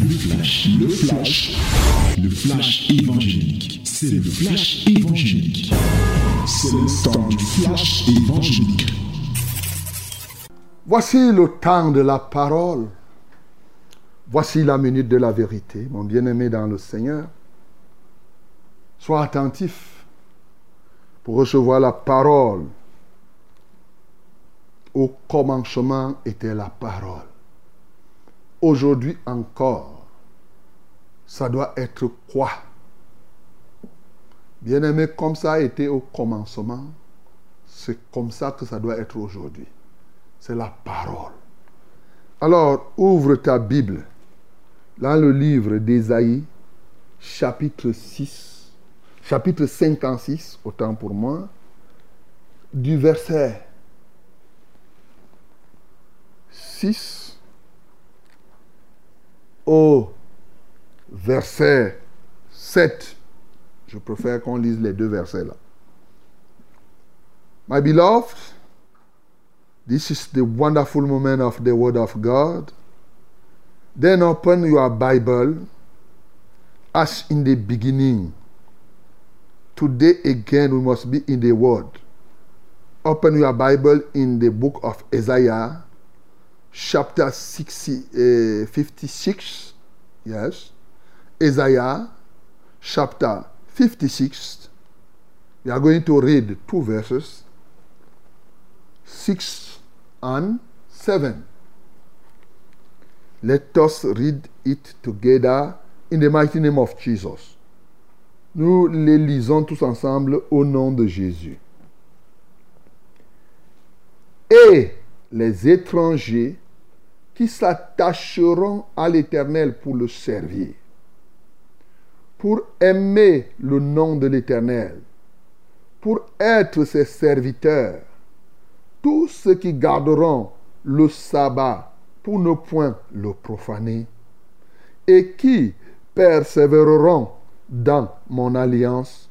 Le flash, le flash, le flash évangélique. C'est le flash évangélique. C'est le temps du flash évangélique. Voici le temps de la parole. Voici la minute de la vérité, mon bien-aimé dans le Seigneur. Sois attentif pour recevoir la parole. Au commencement était la parole. Aujourd'hui encore, ça doit être quoi? Bien-aimé, comme ça a été au commencement, c'est comme ça que ça doit être aujourd'hui. C'est la parole. Alors, ouvre ta Bible dans le livre d'Ésaïe, chapitre 6, chapitre 56, autant pour moi, du verset 6 au verset 7. Je préfère qu'on lise les deux versets là. My beloved, this is the wonderful moment of the Word of God. Then open your Bible as in the beginning. Today again, we must be in the Word. Open your Bible in the book of Isaiah, chapter 60, uh, 56. Yes. Isaiah, chapter 56. We are going to read two verses 6 and 7. Let us read it together in the mighty name of Jesus. Nous les lisons tous ensemble au nom de Jésus. Et les étrangers qui s'attacheront à l'Éternel pour le servir, pour aimer le nom de l'Éternel, pour être ses serviteurs, tous ceux qui garderont le sabbat pour ne point le profaner, et qui persévéreront dans mon alliance,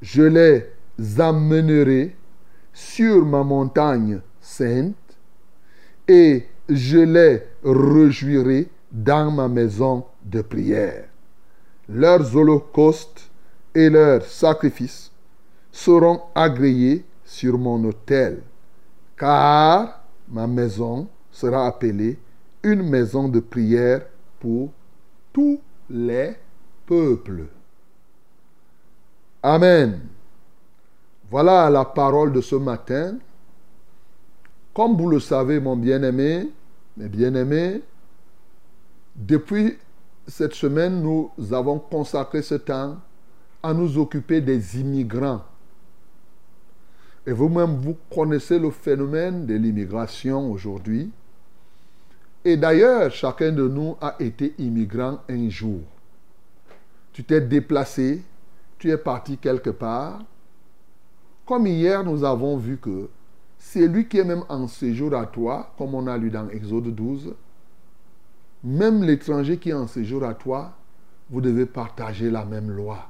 je les amènerai sur ma montagne et je les réjouirai dans ma maison de prière. Leurs holocaustes et leurs sacrifices seront agréés sur mon autel, car ma maison sera appelée une maison de prière pour tous les peuples. Amen. Voilà la parole de ce matin. Comme vous le savez, mon bien-aimé, mes bien-aimés, depuis cette semaine, nous avons consacré ce temps à nous occuper des immigrants. Et vous-même, vous connaissez le phénomène de l'immigration aujourd'hui. Et d'ailleurs, chacun de nous a été immigrant un jour. Tu t'es déplacé, tu es parti quelque part. Comme hier, nous avons vu que c'est lui qui est même en séjour à toi, comme on a lu dans Exode 12, même l'étranger qui est en séjour à toi, vous devez partager la même loi.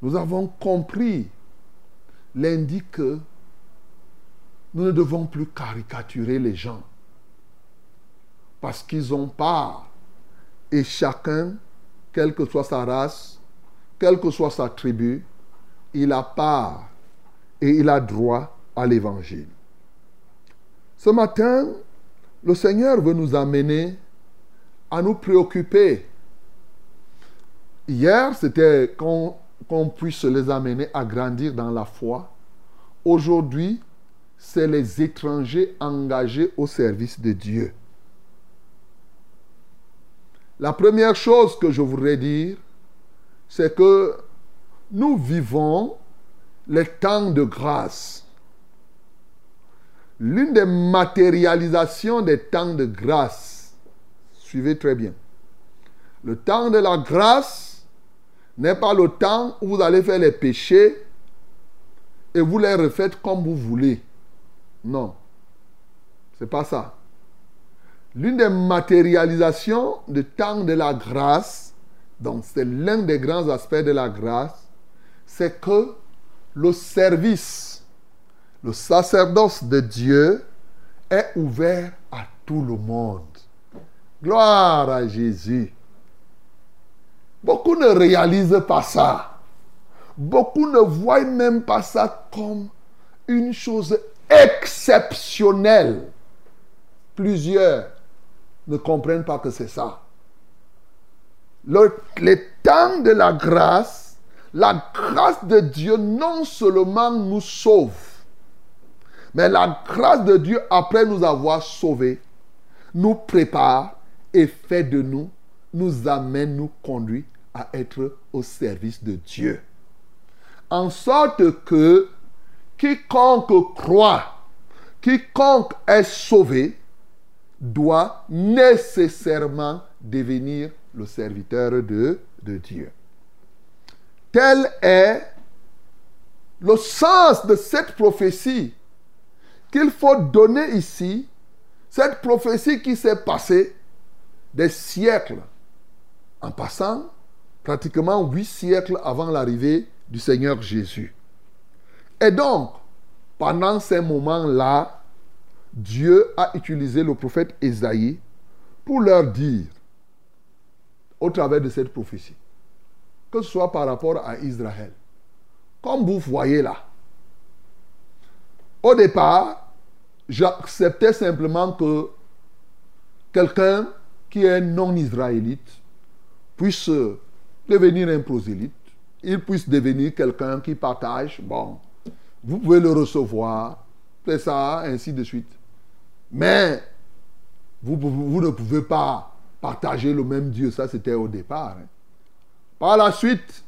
Nous avons compris l'indique que nous ne devons plus caricaturer les gens parce qu'ils ont part et chacun, quelle que soit sa race, quelle que soit sa tribu, il a part et il a droit à l'évangile. Ce matin, le Seigneur veut nous amener à nous préoccuper. Hier, c'était qu'on puisse les amener à grandir dans la foi. Aujourd'hui, c'est les étrangers engagés au service de Dieu. La première chose que je voudrais dire, c'est que nous vivons les temps de grâce. L'une des matérialisations des temps de grâce, suivez très bien, le temps de la grâce n'est pas le temps où vous allez faire les péchés et vous les refaites comme vous voulez. Non. C'est pas ça. L'une des matérialisations du temps de la grâce, donc c'est l'un des grands aspects de la grâce, c'est que le service, le sacerdoce de Dieu est ouvert à tout le monde. Gloire à Jésus. Beaucoup ne réalisent pas ça. Beaucoup ne voient même pas ça comme une chose exceptionnelle. Plusieurs ne comprennent pas que c'est ça. Le, temps de la grâce, la grâce de Dieu non seulement nous sauve, mais la grâce de Dieu, après nous avoir sauvés, nous prépare et fait de nous, nous amène, nous conduit à être au service de Dieu. En sorte que quiconque croit, quiconque est sauvé, doit nécessairement devenir le serviteur de, de Dieu. Tel est le sens de cette prophétie qu'il faut donner ici, cette prophétie qui s'est passée des siècles en passant pratiquement huit siècles avant l'arrivée du Seigneur Jésus. Et donc, pendant ces moments-là, Dieu a utilisé le prophète Esaïe pour leur dire, au travers de cette prophétie, que ce soit par rapport à Israël, comme vous voyez là, au départ, j'acceptais simplement que quelqu'un qui est non-israélite puisse devenir un prosélyte, il puisse devenir quelqu'un qui partage, bon, vous pouvez le recevoir, c'est ça, ainsi de suite. Mais vous, vous, ne pouvez pas partager le même Dieu, ça c'était au départ. Hein. Par la suite,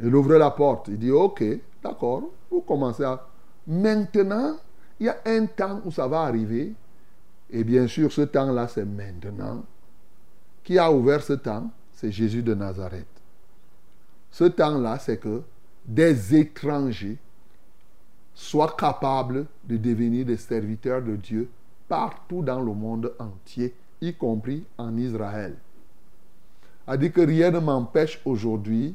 il ouvre la porte, il dit, ok, d'accord, vous commencez à... Maintenant, il y a un temps où ça va arriver, et bien sûr, ce temps-là, c'est maintenant. Qui a ouvert ce temps C'est Jésus de Nazareth. Ce temps-là, c'est que des étrangers soient capables de devenir des serviteurs de Dieu partout dans le monde entier, y compris en Israël. A dit que rien ne m'empêche aujourd'hui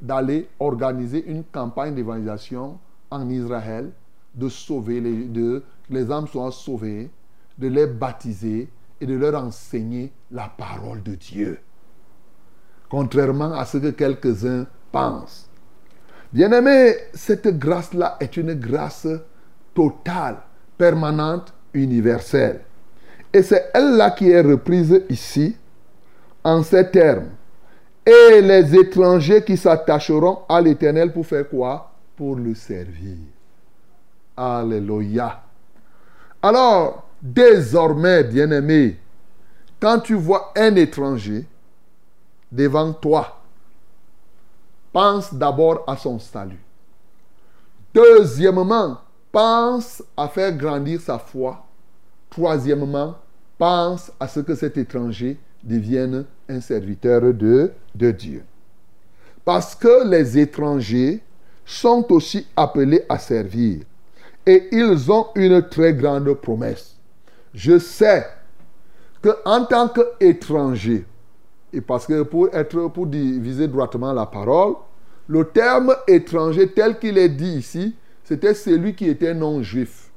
d'aller organiser une campagne d'évangélisation en Israël, de sauver les, de, que les âmes soient sauvées, de les baptiser et de leur enseigner la parole de Dieu. Contrairement à ce que quelques-uns pensent. Bien-aimé, cette grâce-là est une grâce totale, permanente, universelle. Et c'est elle-là qui est reprise ici, en ces termes. Et les étrangers qui s'attacheront à l'Éternel pour faire quoi? Pour le servir. Alléluia. Alors, désormais, bien-aimé, quand tu vois un étranger devant toi, pense d'abord à son salut. Deuxièmement, pense à faire grandir sa foi. Troisièmement, pense à ce que cet étranger devienne un serviteur de, de Dieu. Parce que les étrangers sont aussi appelés à servir. Et ils ont une très grande promesse. Je sais que en tant qu'étranger, et parce que pour être pour viser droitement la parole, le terme étranger tel qu'il est dit ici, c'était celui qui était non juif.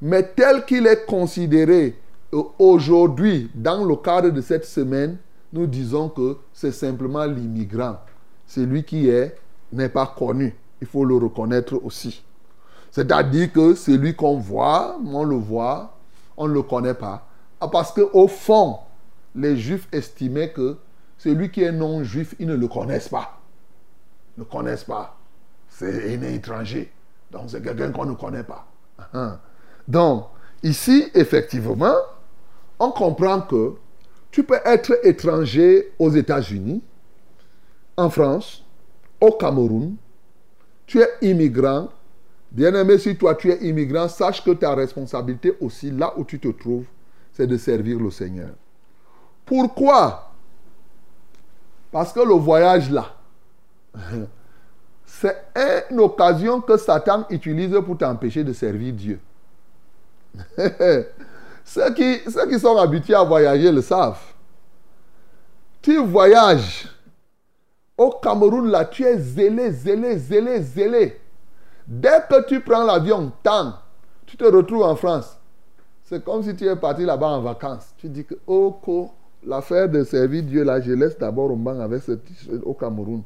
Mais tel qu'il est considéré euh, aujourd'hui dans le cadre de cette semaine, nous disons que c'est simplement l'immigrant, celui qui est n'est pas connu. Il faut le reconnaître aussi. C'est-à-dire que celui qu'on voit, on le voit, on ne le connaît pas. Ah, parce qu'au fond, les juifs estimaient que celui qui est non juif, ils ne le connaissent pas. Ne connaissent pas. C'est un étranger. Donc c'est quelqu'un qu'on ne connaît pas. Hein. Donc, ici, effectivement, on comprend que tu peux être étranger aux États-Unis, en France, au Cameroun, tu es immigrant. Bien aimé, si toi tu es immigrant, sache que ta responsabilité aussi, là où tu te trouves, c'est de servir le Seigneur. Pourquoi? Parce que le voyage là, c'est une occasion que Satan utilise pour t'empêcher de servir Dieu. ceux, qui, ceux qui sont habitués à voyager le savent. Tu voyages au Cameroun, là, tu es zélé, zélé, zélé, zélé. Dès que tu prends l'avion, tant, tu te retrouves en France C'est comme si tu es parti là-bas en vacances. Tu dis que, oh, l'affaire de servir Dieu, là, je laisse d'abord au banc avec ce au Cameroun.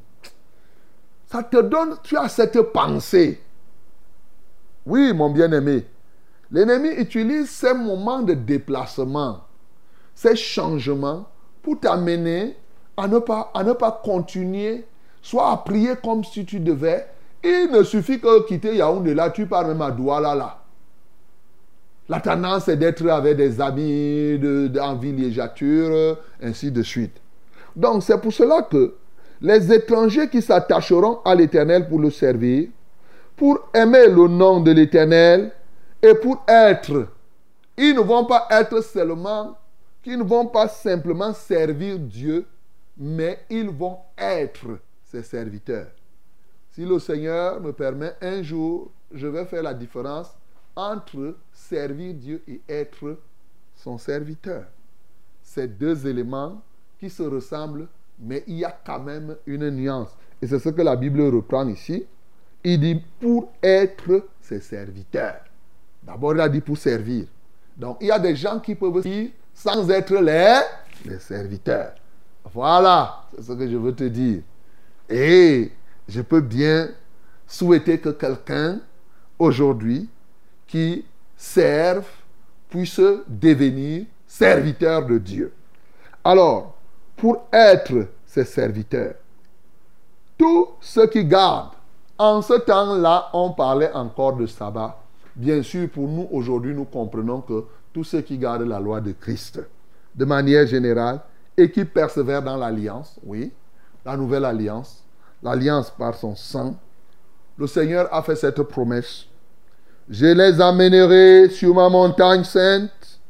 Ça te donne, tu as cette pensée. Oui, mon bien-aimé. L'ennemi utilise ces moments de déplacement, ces changements, pour t'amener à ne pas, à ne pas continuer, soit à prier comme si tu devais. Il ne suffit que quitter Yaoundé là, tu pars même à Douala là. La tendance est d'être avec des amis, de, en villégiature, ainsi de suite. Donc c'est pour cela que les étrangers qui s'attacheront à l'Éternel pour le servir, pour aimer le nom de l'Éternel et pour être, ils ne vont pas être seulement, qu'ils ne vont pas simplement servir Dieu, mais ils vont être ses serviteurs. Si le Seigneur me permet, un jour, je vais faire la différence entre servir Dieu et être son serviteur. Ces deux éléments qui se ressemblent, mais il y a quand même une nuance. Et c'est ce que la Bible reprend ici. Il dit pour être ses serviteurs. D'abord, il a dit pour servir. Donc, il y a des gens qui peuvent servir sans être les, les serviteurs. Voilà, c'est ce que je veux te dire. Et je peux bien souhaiter que quelqu'un, aujourd'hui, qui servent puisse devenir serviteur de Dieu. Alors, pour être ses serviteurs, tous ceux qui gardent, en ce temps-là, on parlait encore de sabbat. Bien sûr, pour nous, aujourd'hui, nous comprenons que tous ceux qui gardent la loi de Christ, de manière générale, et qui persévèrent dans l'alliance, oui, la nouvelle alliance, l'alliance par son sang, le Seigneur a fait cette promesse je les amènerai sur ma montagne sainte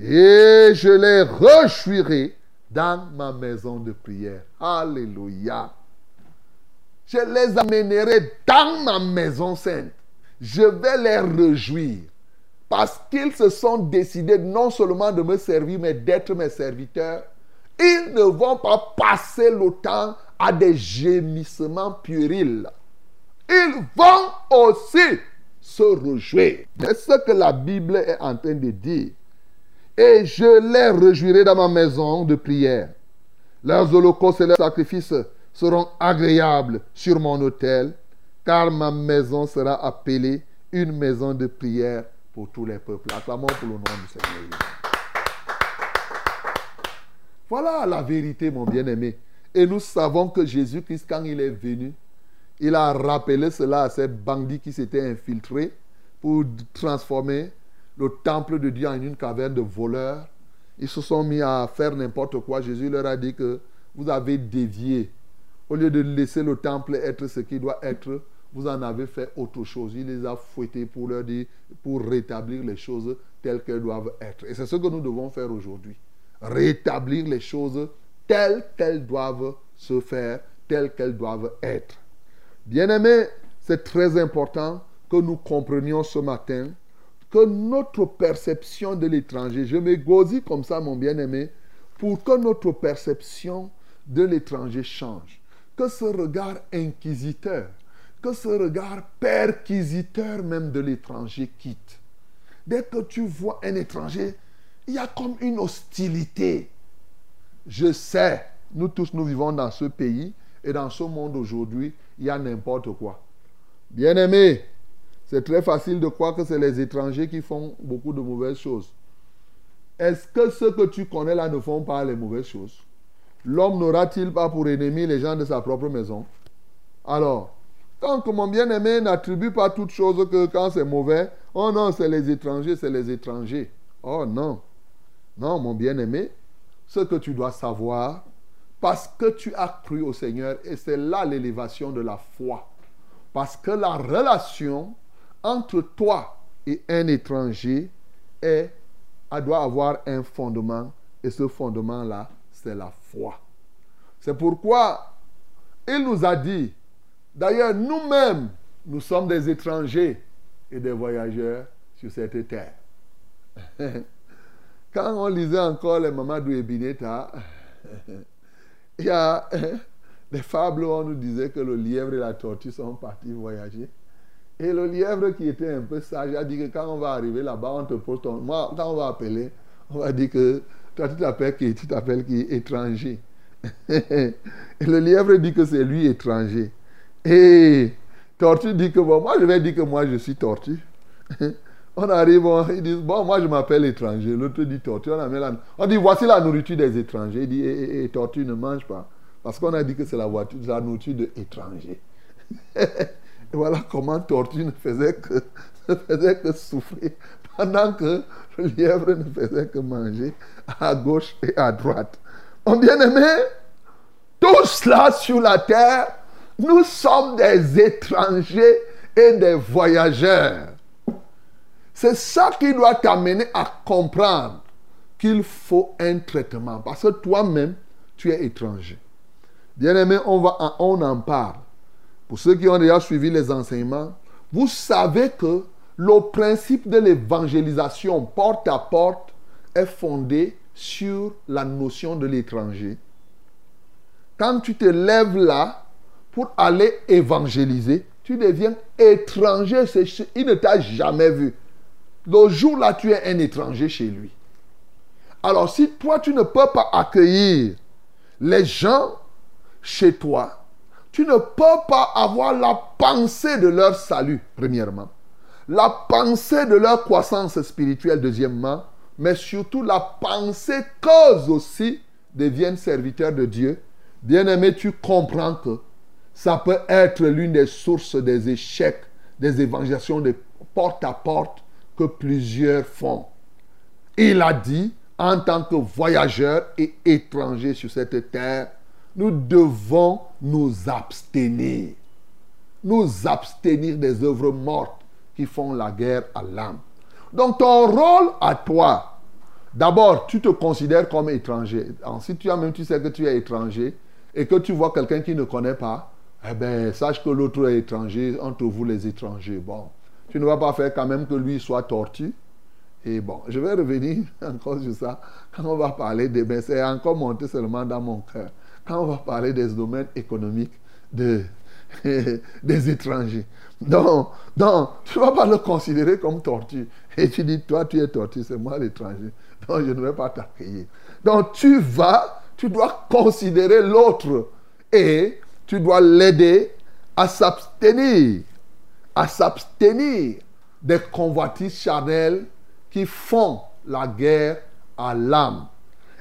et je les rejouirai dans ma maison de prière. Alléluia. Je les amènerai dans ma maison sainte. Je vais les réjouir parce qu'ils se sont décidés non seulement de me servir, mais d'être mes serviteurs. Ils ne vont pas passer le temps à des gémissements puérils. Ils vont aussi se réjouir. C'est ce que la Bible est en train de dire. Et je les réjouirai dans ma maison de prière. Leurs holocaustes et leurs sacrifices seront agréables sur mon autel, car ma maison sera appelée une maison de prière pour tous les peuples. Acclamons pour le nom du Seigneur. Voilà la vérité, mon bien-aimé. Et nous savons que Jésus-Christ, quand il est venu, il a rappelé cela à ces bandits qui s'étaient infiltrés pour transformer le temple de Dieu en une caverne de voleurs. Ils se sont mis à faire n'importe quoi. Jésus leur a dit que vous avez dévié. Au lieu de laisser le temple être ce qu'il doit être, vous en avez fait autre chose. Il les a fouettés pour leur dire, pour rétablir les choses telles qu'elles doivent être. Et c'est ce que nous devons faire aujourd'hui. Rétablir les choses telles qu'elles doivent se faire, telles qu'elles doivent être. Bien-aimés, c'est très important que nous comprenions ce matin que notre perception de l'étranger, je me comme ça, mon bien-aimé, pour que notre perception de l'étranger change. Que ce regard inquisiteur, que ce regard perquisiteur même de l'étranger quitte. Dès que tu vois un étranger, il y a comme une hostilité. Je sais, nous tous, nous vivons dans ce pays et dans ce monde aujourd'hui, il y a n'importe quoi. Bien-aimé, c'est très facile de croire que c'est les étrangers qui font beaucoup de mauvaises choses. Est-ce que ceux que tu connais là ne font pas les mauvaises choses? L'homme n'aura-t-il pas pour ennemi les gens de sa propre maison? Alors, tant que mon bien-aimé n'attribue pas toute chose que quand c'est mauvais, oh non, c'est les étrangers, c'est les étrangers. Oh non. Non, mon bien-aimé, ce que tu dois savoir, parce que tu as cru au Seigneur et c'est là l'élévation de la foi. Parce que la relation entre toi et un étranger elle doit avoir un fondement et ce fondement-là, c'est la foi. C'est pourquoi il nous a dit, d'ailleurs nous-mêmes, nous sommes des étrangers et des voyageurs sur cette terre. Quand on lisait encore les Mamadou Ebineta, Il y a des fables où on nous disait que le lièvre et la tortue sont partis voyager. Et le lièvre qui était un peu sage a dit que quand on va arriver là-bas, on te pose ton... Moi, quand on va appeler, on va dire que toi, tu t'appelles qui? Tu t'appelles qui? Étranger. et le lièvre dit que c'est lui étranger. Et Tortue dit que bon, moi je vais dire que moi je suis tortue. On arrive, on, ils disent, bon, moi je m'appelle étranger. L'autre dit tortue. On, la... on, dit, voici la nourriture des étrangers. Il dit, et, eh, eh, eh, tortue ne mange pas. Parce qu'on a dit que c'est la, nourriture des étrangers. et voilà comment tortue ne faisait que, ne souffrir pendant que le lièvre ne faisait que manger à gauche et à droite. Mon bien-aimé, tous là sur la terre, nous sommes des étrangers et des voyageurs. C'est ça qui doit t'amener à comprendre qu'il faut un traitement. Parce que toi-même, tu es étranger. Bien-aimé, on, on en parle. Pour ceux qui ont déjà suivi les enseignements, vous savez que le principe de l'évangélisation porte à porte est fondé sur la notion de l'étranger. Quand tu te lèves là pour aller évangéliser, tu deviens étranger. Il ne t'a jamais vu. Le jour là, tu es un étranger chez lui. Alors si toi, tu ne peux pas accueillir les gens chez toi, tu ne peux pas avoir la pensée de leur salut, premièrement. La pensée de leur croissance spirituelle, deuxièmement. Mais surtout la pensée qu'eux aussi deviennent serviteurs de Dieu. Bien-aimé, tu comprends que ça peut être l'une des sources des échecs, des évangélisations de porte à porte que plusieurs font. Il a dit, en tant que voyageurs et étrangers sur cette terre, nous devons nous abstenir. Nous abstenir des œuvres mortes qui font la guerre à l'âme. Donc ton rôle à toi, d'abord, tu te considères comme étranger. Ensuite, tu même tu sais que tu es étranger et que tu vois quelqu'un qui ne connaît pas, eh bien, sache que l'autre est étranger, entre vous les étrangers. Bon, tu ne vas pas faire quand même que lui soit tortu. Et bon, je vais revenir encore sur ça quand on va parler des... Ben, c'est encore monté seulement dans mon cœur quand on va parler des domaines économiques de, des étrangers. Donc, donc, tu ne vas pas le considérer comme tortue. Et tu dis, toi, tu es tortue, c'est moi l'étranger. Donc, je ne vais pas t'accueillir. Donc, tu vas, tu dois considérer l'autre et tu dois l'aider à s'abstenir, à s'abstenir des convoitises charnelles qui font la guerre à l'âme.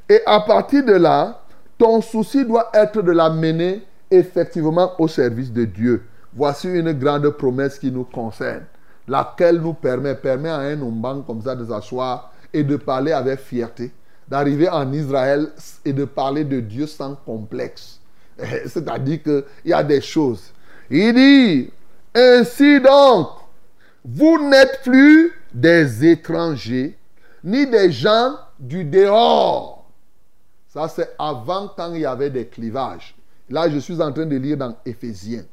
Et à partir de là, ton souci doit être de la mener effectivement au service de Dieu. Voici une grande promesse qui nous concerne, laquelle nous permet, permet à un homme comme ça de s'asseoir et de parler avec fierté, d'arriver en Israël et de parler de Dieu sans complexe. C'est-à-dire qu'il y a des choses. Il dit, ainsi donc, vous n'êtes plus des étrangers, ni des gens du dehors ça, c'est avant quand il y avait des clivages. Là, je suis en train de lire dans Éphésiens.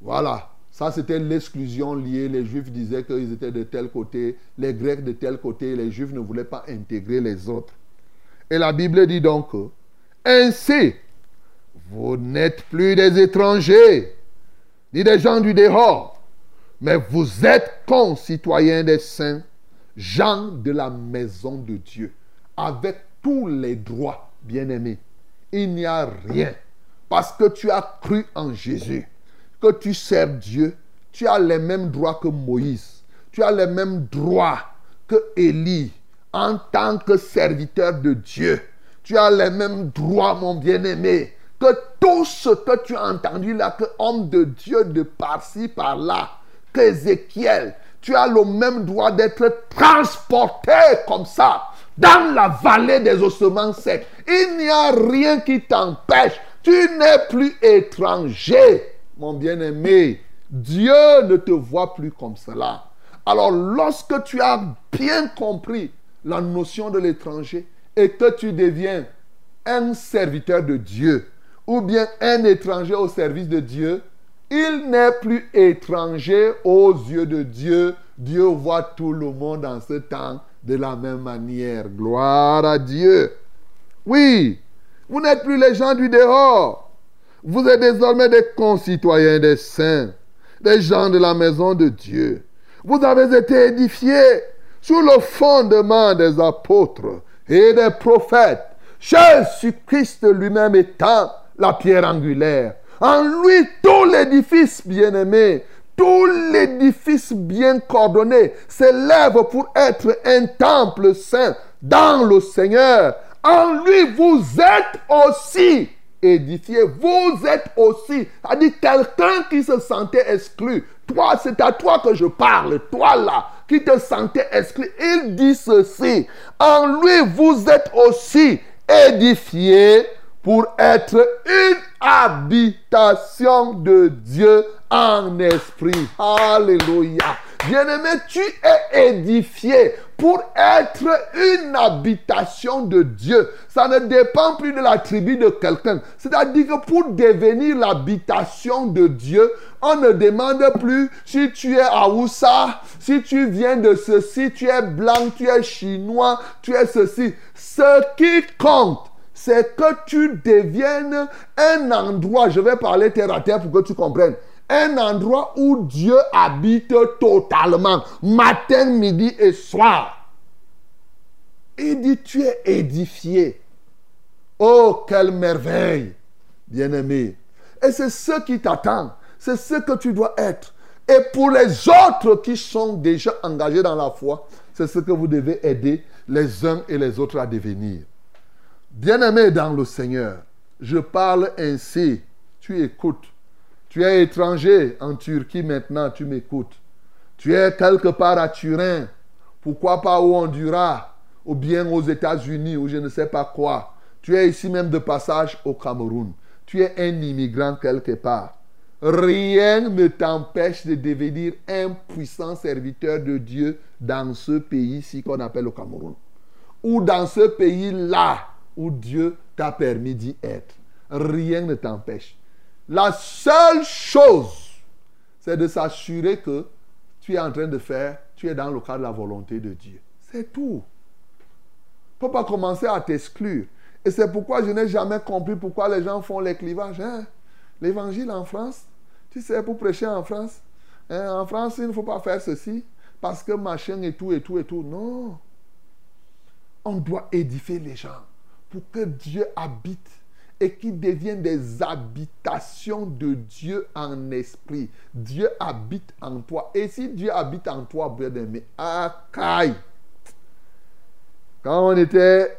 Voilà. Ça, c'était l'exclusion liée. Les Juifs disaient qu'ils étaient de tel côté, les Grecs de tel côté. Les Juifs ne voulaient pas intégrer les autres. Et la Bible dit donc, ainsi, vous n'êtes plus des étrangers, ni des gens du dehors, mais vous êtes concitoyens des saints, gens de la maison de Dieu, avec tous les droits, bien-aimés. Il n'y a rien. Parce que tu as cru en Jésus, que tu sers Dieu, tu as les mêmes droits que Moïse. Tu as les mêmes droits que Élie en tant que serviteur de Dieu. Tu as les mêmes droits, mon bien-aimé, que tout ce que tu as entendu là, que homme de Dieu de par-ci, par-là, qu'Ézéchiel, tu as le même droit d'être transporté comme ça dans la vallée des ossements secs. Il n'y a rien qui t'empêche. Tu n'es plus étranger, mon bien-aimé. Dieu ne te voit plus comme cela. Alors lorsque tu as bien compris la notion de l'étranger et que tu deviens un serviteur de Dieu ou bien un étranger au service de Dieu, il n'est plus étranger aux yeux de Dieu. Dieu voit tout le monde en ce temps de la même manière. Gloire à Dieu. Oui, vous n'êtes plus les gens du dehors. Vous êtes désormais des concitoyens des saints, des gens de la maison de Dieu. Vous avez été édifiés sur le fondement des apôtres et des prophètes. Jésus-Christ lui-même étant la pierre angulaire. En lui, tout l'édifice bien-aimé, tout l'édifice bien coordonné s'élève pour être un temple saint dans le Seigneur. En lui, vous êtes aussi édifiés. Vous êtes aussi, c'est-à-dire quelqu'un qui se sentait exclu. Toi, c'est à toi que je parle. Toi là, qui te sentais exclu. Il dit ceci. En lui, vous êtes aussi édifiés pour être une habitation de Dieu en esprit. Alléluia. Bien-aimé, tu es édifié pour être une habitation de Dieu. Ça ne dépend plus de la tribu de quelqu'un. C'est-à-dire que pour devenir l'habitation de Dieu, on ne demande plus si tu es Aoussa, si tu viens de ceci, tu es blanc, tu es chinois, tu es ceci. Ce qui compte, c'est que tu deviennes un endroit, je vais parler terre à terre pour que tu comprennes, un endroit où Dieu habite totalement, matin, midi et soir. Il dit, tu es édifié. Oh, quelle merveille, bien-aimé. Et c'est ce qui t'attend. C'est ce que tu dois être. Et pour les autres qui sont déjà engagés dans la foi, c'est ce que vous devez aider les uns et les autres à devenir. Bien-aimé dans le Seigneur, je parle ainsi. Tu écoutes. Tu es étranger en Turquie maintenant, tu m'écoutes. Tu es quelque part à Turin, pourquoi pas au Honduras, ou bien aux États-Unis, ou je ne sais pas quoi. Tu es ici même de passage au Cameroun. Tu es un immigrant quelque part. Rien ne t'empêche de devenir un puissant serviteur de Dieu dans ce pays-ci qu'on appelle le Cameroun. Ou dans ce pays-là où Dieu t'a permis d'y être. Rien ne t'empêche. La seule chose, c'est de s'assurer que tu es en train de faire, tu es dans le cadre de la volonté de Dieu. C'est tout. Tu ne peux pas commencer à t'exclure. Et c'est pourquoi je n'ai jamais compris pourquoi les gens font les clivages. Hein. L'évangile en France, tu sais, pour prêcher en France, hein, en France, il ne faut pas faire ceci parce que machin et tout et tout et tout. Non. On doit édifier les gens pour que Dieu habite et qui deviennent des habitations de Dieu en esprit. Dieu habite en toi. Et si Dieu habite en toi, bien aimé, Quand on était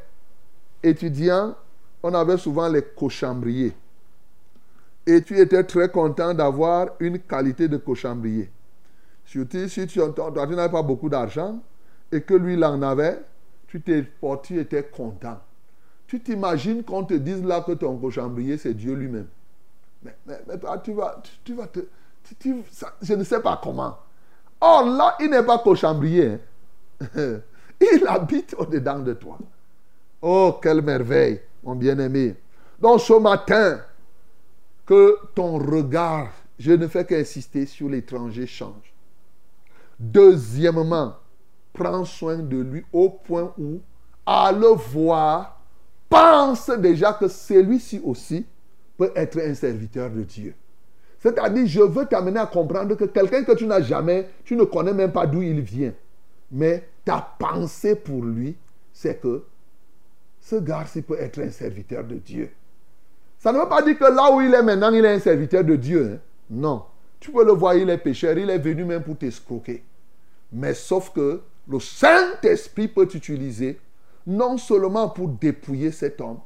étudiant, on avait souvent les cochambriers. Et tu étais très content d'avoir une qualité de cochambrier. Surtout si tu, n'avais pas beaucoup d'argent et que lui, il en avait, tu, tu étais content. Tu t'imagines qu'on te dise là que ton cochambrier, c'est Dieu lui-même. Mais, toi, tu vas, tu, vas te... je ne sais pas comment. Or là, il n'est pas cochambrier. Hein. il habite au-dedans de toi. Oh, quelle merveille, mon bien-aimé. Donc ce matin, que ton regard, je ne fais qu'insister sur l'étranger, change. Deuxièmement, prends soin de lui au point où, à le voir, pense déjà que celui-ci aussi peut être un serviteur de Dieu. C'est-à-dire, je veux t'amener à comprendre que quelqu'un que tu n'as jamais, tu ne connais même pas d'où il vient. Mais ta pensée pour lui, c'est que ce gars-ci peut être un serviteur de Dieu. Ça ne veut pas dire que là où il est maintenant, il est un serviteur de Dieu. Hein. Non. Tu peux le voir, il est pécheur, il est venu même pour t'escroquer. Mais sauf que le Saint-Esprit peut t'utiliser non seulement pour dépouiller cet homme,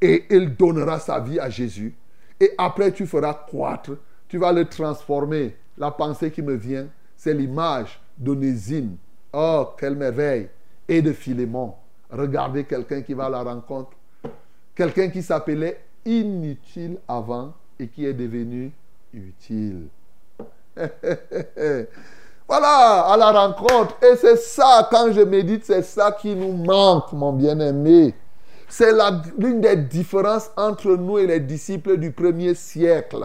et il donnera sa vie à Jésus, et après tu feras croître, tu vas le transformer. La pensée qui me vient, c'est l'image d'Onésime. Oh, quelle merveille! Et de Philémon. Regardez quelqu'un qui va à la rencontre. Quelqu'un qui s'appelait inutile avant et qui est devenu utile. Voilà, à la rencontre. Et c'est ça, quand je médite, c'est ça qui nous manque, mon bien-aimé. C'est l'une des différences entre nous et les disciples du premier siècle.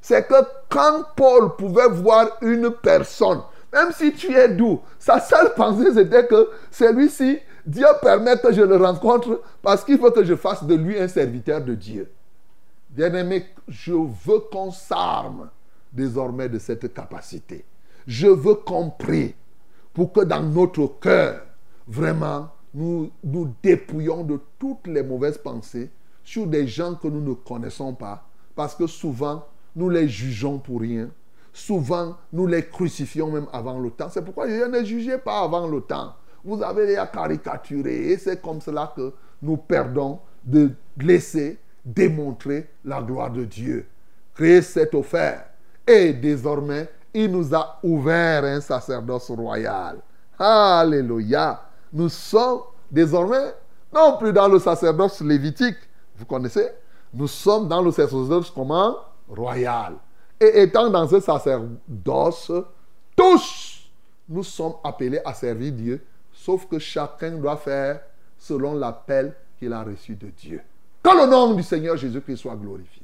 C'est que quand Paul pouvait voir une personne, même si tu es doux, sa seule pensée c'était que celui-ci, Dieu permet que je le rencontre parce qu'il faut que je fasse de lui un serviteur de Dieu. Bien-aimé, je veux qu'on s'arme désormais de cette capacité. Je veux qu'on prie pour que dans notre cœur, vraiment, nous nous dépouillons de toutes les mauvaises pensées sur des gens que nous ne connaissons pas, parce que souvent, nous les jugeons pour rien. Souvent, nous les crucifions même avant le temps. C'est pourquoi je ne jugez pas avant le temps. Vous avez les caricaturé et c'est comme cela que nous perdons de laisser démontrer la gloire de Dieu. Créer cette offert. Et désormais, il nous a ouvert un sacerdoce royal. Alléluia. Nous sommes désormais non plus dans le sacerdoce lévitique. Vous connaissez Nous sommes dans le sacerdoce comment? Royal. Et étant dans ce sacerdoce, tous nous sommes appelés à servir Dieu, sauf que chacun doit faire selon l'appel qu'il a reçu de Dieu. Que le nom du Seigneur Jésus-Christ soit glorifié.